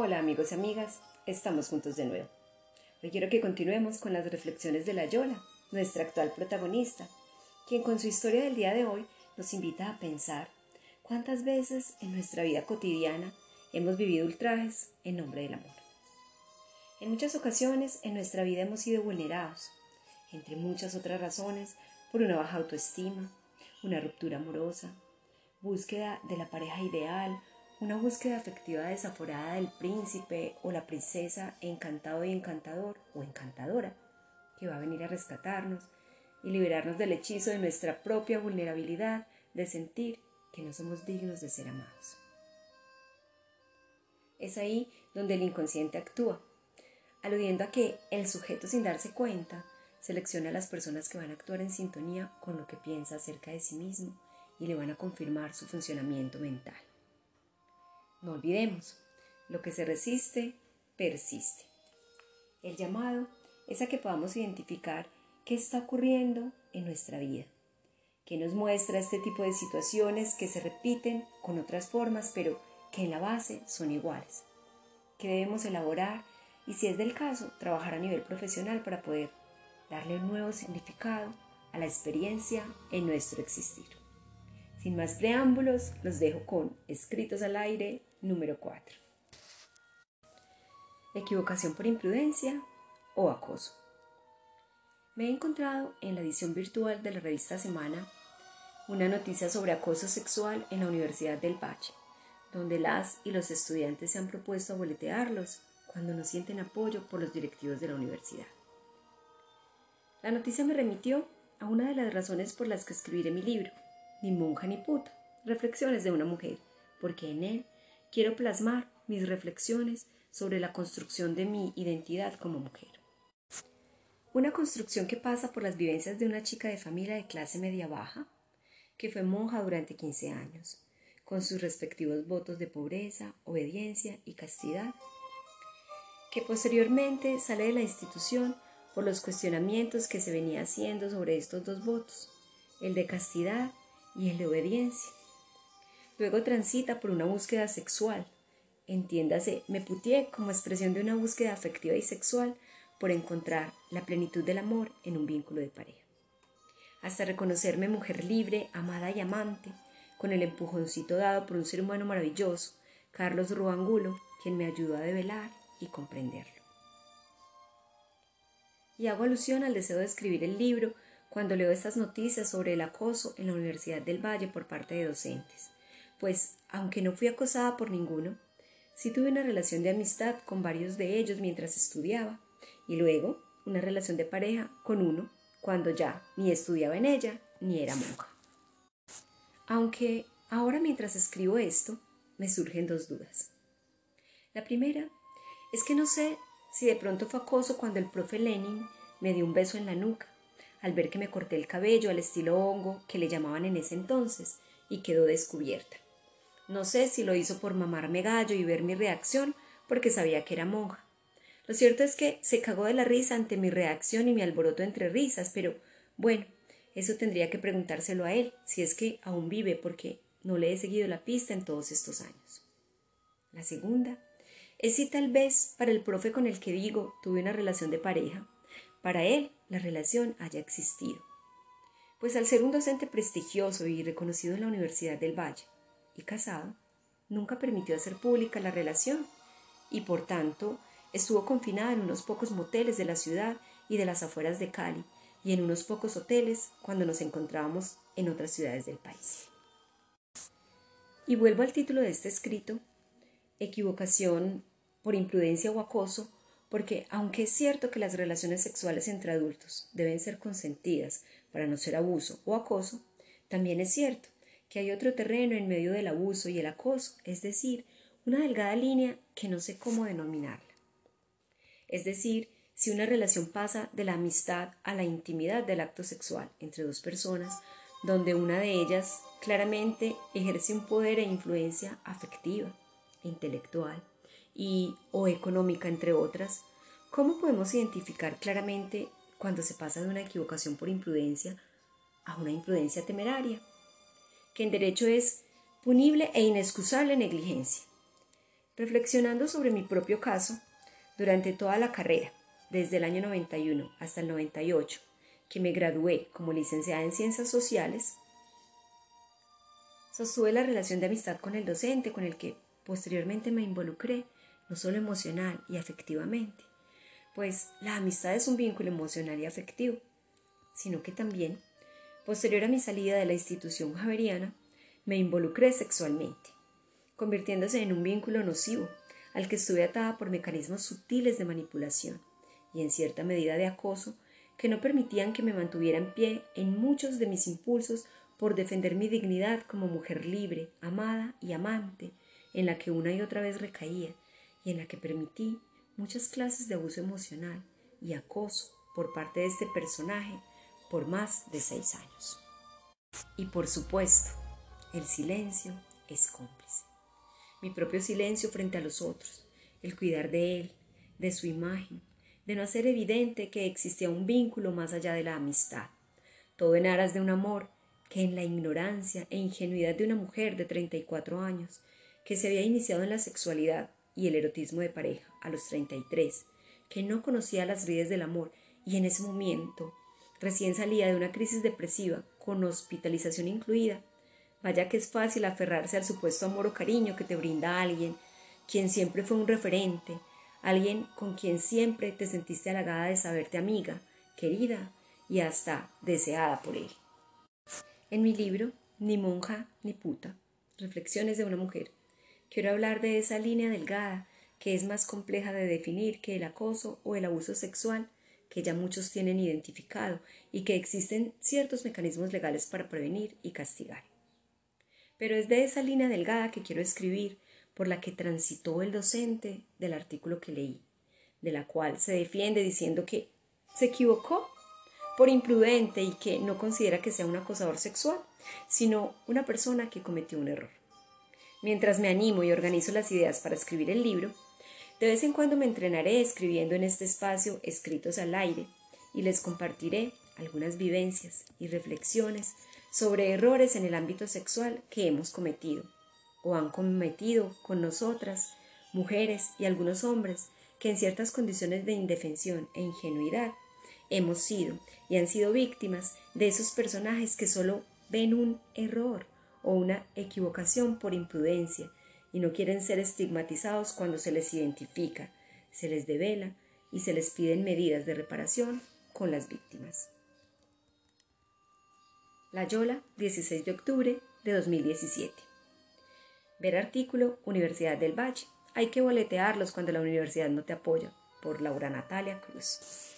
Hola amigos y amigas, estamos juntos de nuevo. Hoy quiero que continuemos con las reflexiones de la Yola, nuestra actual protagonista, quien con su historia del día de hoy nos invita a pensar cuántas veces en nuestra vida cotidiana hemos vivido ultrajes en nombre del amor. En muchas ocasiones en nuestra vida hemos sido vulnerados, entre muchas otras razones, por una baja autoestima, una ruptura amorosa, búsqueda de la pareja ideal una búsqueda afectiva desaforada del príncipe o la princesa encantado y encantador o encantadora que va a venir a rescatarnos y liberarnos del hechizo de nuestra propia vulnerabilidad de sentir que no somos dignos de ser amados. Es ahí donde el inconsciente actúa, aludiendo a que el sujeto sin darse cuenta selecciona a las personas que van a actuar en sintonía con lo que piensa acerca de sí mismo y le van a confirmar su funcionamiento mental. No olvidemos, lo que se resiste, persiste. El llamado es a que podamos identificar qué está ocurriendo en nuestra vida, que nos muestra este tipo de situaciones que se repiten con otras formas, pero que en la base son iguales, que debemos elaborar y si es del caso, trabajar a nivel profesional para poder darle un nuevo significado a la experiencia en nuestro existir. Sin más preámbulos, los dejo con Escritos al aire número 4. Equivocación por imprudencia o acoso. Me he encontrado en la edición virtual de la revista Semana una noticia sobre acoso sexual en la Universidad del Valle, donde las y los estudiantes se han propuesto boletearlos cuando no sienten apoyo por los directivos de la universidad. La noticia me remitió a una de las razones por las que escribiré mi libro, Ni monja ni puta, reflexiones de una mujer, porque en él quiero plasmar mis reflexiones sobre la construcción de mi identidad como mujer. Una construcción que pasa por las vivencias de una chica de familia de clase media baja, que fue monja durante 15 años, con sus respectivos votos de pobreza, obediencia y castidad, que posteriormente sale de la institución por los cuestionamientos que se venía haciendo sobre estos dos votos, el de castidad y el de obediencia. Luego transita por una búsqueda sexual. Entiéndase, me putié como expresión de una búsqueda afectiva y sexual por encontrar la plenitud del amor en un vínculo de pareja. Hasta reconocerme mujer libre, amada y amante, con el empujoncito dado por un ser humano maravilloso, Carlos Ruangulo, quien me ayudó a develar y comprenderlo. Y hago alusión al deseo de escribir el libro cuando leo estas noticias sobre el acoso en la Universidad del Valle por parte de docentes pues aunque no fui acosada por ninguno, sí tuve una relación de amistad con varios de ellos mientras estudiaba y luego una relación de pareja con uno cuando ya ni estudiaba en ella ni era monja. Aunque ahora mientras escribo esto me surgen dos dudas. La primera es que no sé si de pronto fue acoso cuando el profe Lenin me dio un beso en la nuca, al ver que me corté el cabello al estilo hongo que le llamaban en ese entonces y quedó descubierta. No sé si lo hizo por mamarme gallo y ver mi reacción, porque sabía que era monja. Lo cierto es que se cagó de la risa ante mi reacción y mi alboroto entre risas, pero bueno, eso tendría que preguntárselo a él, si es que aún vive, porque no le he seguido la pista en todos estos años. La segunda es si tal vez para el profe con el que digo tuve una relación de pareja, para él la relación haya existido. Pues al ser un docente prestigioso y reconocido en la Universidad del Valle, y casado, nunca permitió hacer pública la relación y por tanto estuvo confinada en unos pocos moteles de la ciudad y de las afueras de Cali y en unos pocos hoteles cuando nos encontrábamos en otras ciudades del país. Y vuelvo al título de este escrito, equivocación por imprudencia o acoso, porque aunque es cierto que las relaciones sexuales entre adultos deben ser consentidas para no ser abuso o acoso, también es cierto que hay otro terreno en medio del abuso y el acoso, es decir, una delgada línea que no sé cómo denominarla. Es decir, si una relación pasa de la amistad a la intimidad del acto sexual entre dos personas, donde una de ellas claramente ejerce un poder e influencia afectiva, intelectual y o económica entre otras, ¿cómo podemos identificar claramente cuando se pasa de una equivocación por imprudencia a una imprudencia temeraria? que en derecho es punible e inexcusable negligencia. Reflexionando sobre mi propio caso, durante toda la carrera, desde el año 91 hasta el 98, que me gradué como licenciada en Ciencias Sociales, sostuve la relación de amistad con el docente con el que posteriormente me involucré, no solo emocional y afectivamente, pues la amistad es un vínculo emocional y afectivo, sino que también, posterior a mi salida de la institución javeriana, me involucré sexualmente, convirtiéndose en un vínculo nocivo al que estuve atada por mecanismos sutiles de manipulación y en cierta medida de acoso que no permitían que me mantuviera en pie en muchos de mis impulsos por defender mi dignidad como mujer libre, amada y amante, en la que una y otra vez recaía en la que permití muchas clases de abuso emocional y acoso por parte de este personaje por más de seis años. Y por supuesto, el silencio es cómplice. Mi propio silencio frente a los otros, el cuidar de él, de su imagen, de no hacer evidente que existía un vínculo más allá de la amistad, todo en aras de un amor que en la ignorancia e ingenuidad de una mujer de 34 años, que se había iniciado en la sexualidad y el erotismo de pareja a los 33, que no conocía las vidas del amor y en ese momento recién salía de una crisis depresiva con hospitalización incluida. Vaya que es fácil aferrarse al supuesto amor o cariño que te brinda alguien, quien siempre fue un referente, alguien con quien siempre te sentiste halagada de saberte amiga, querida y hasta deseada por él. En mi libro, Ni monja ni puta, Reflexiones de una mujer, quiero hablar de esa línea delgada que es más compleja de definir que el acoso o el abuso sexual, que ya muchos tienen identificado y que existen ciertos mecanismos legales para prevenir y castigar. Pero es de esa línea delgada que quiero escribir por la que transitó el docente del artículo que leí, de la cual se defiende diciendo que se equivocó por imprudente y que no considera que sea un acosador sexual, sino una persona que cometió un error. Mientras me animo y organizo las ideas para escribir el libro, de vez en cuando me entrenaré escribiendo en este espacio escritos al aire y les compartiré algunas vivencias y reflexiones sobre errores en el ámbito sexual que hemos cometido o han cometido con nosotras, mujeres y algunos hombres que en ciertas condiciones de indefensión e ingenuidad hemos sido y han sido víctimas de esos personajes que solo ven un error o una equivocación por imprudencia y no quieren ser estigmatizados cuando se les identifica, se les devela y se les piden medidas de reparación con las víctimas. La Yola, 16 de octubre de 2017. Ver artículo Universidad del Valle. Hay que boletearlos cuando la universidad no te apoya. Por Laura Natalia Cruz.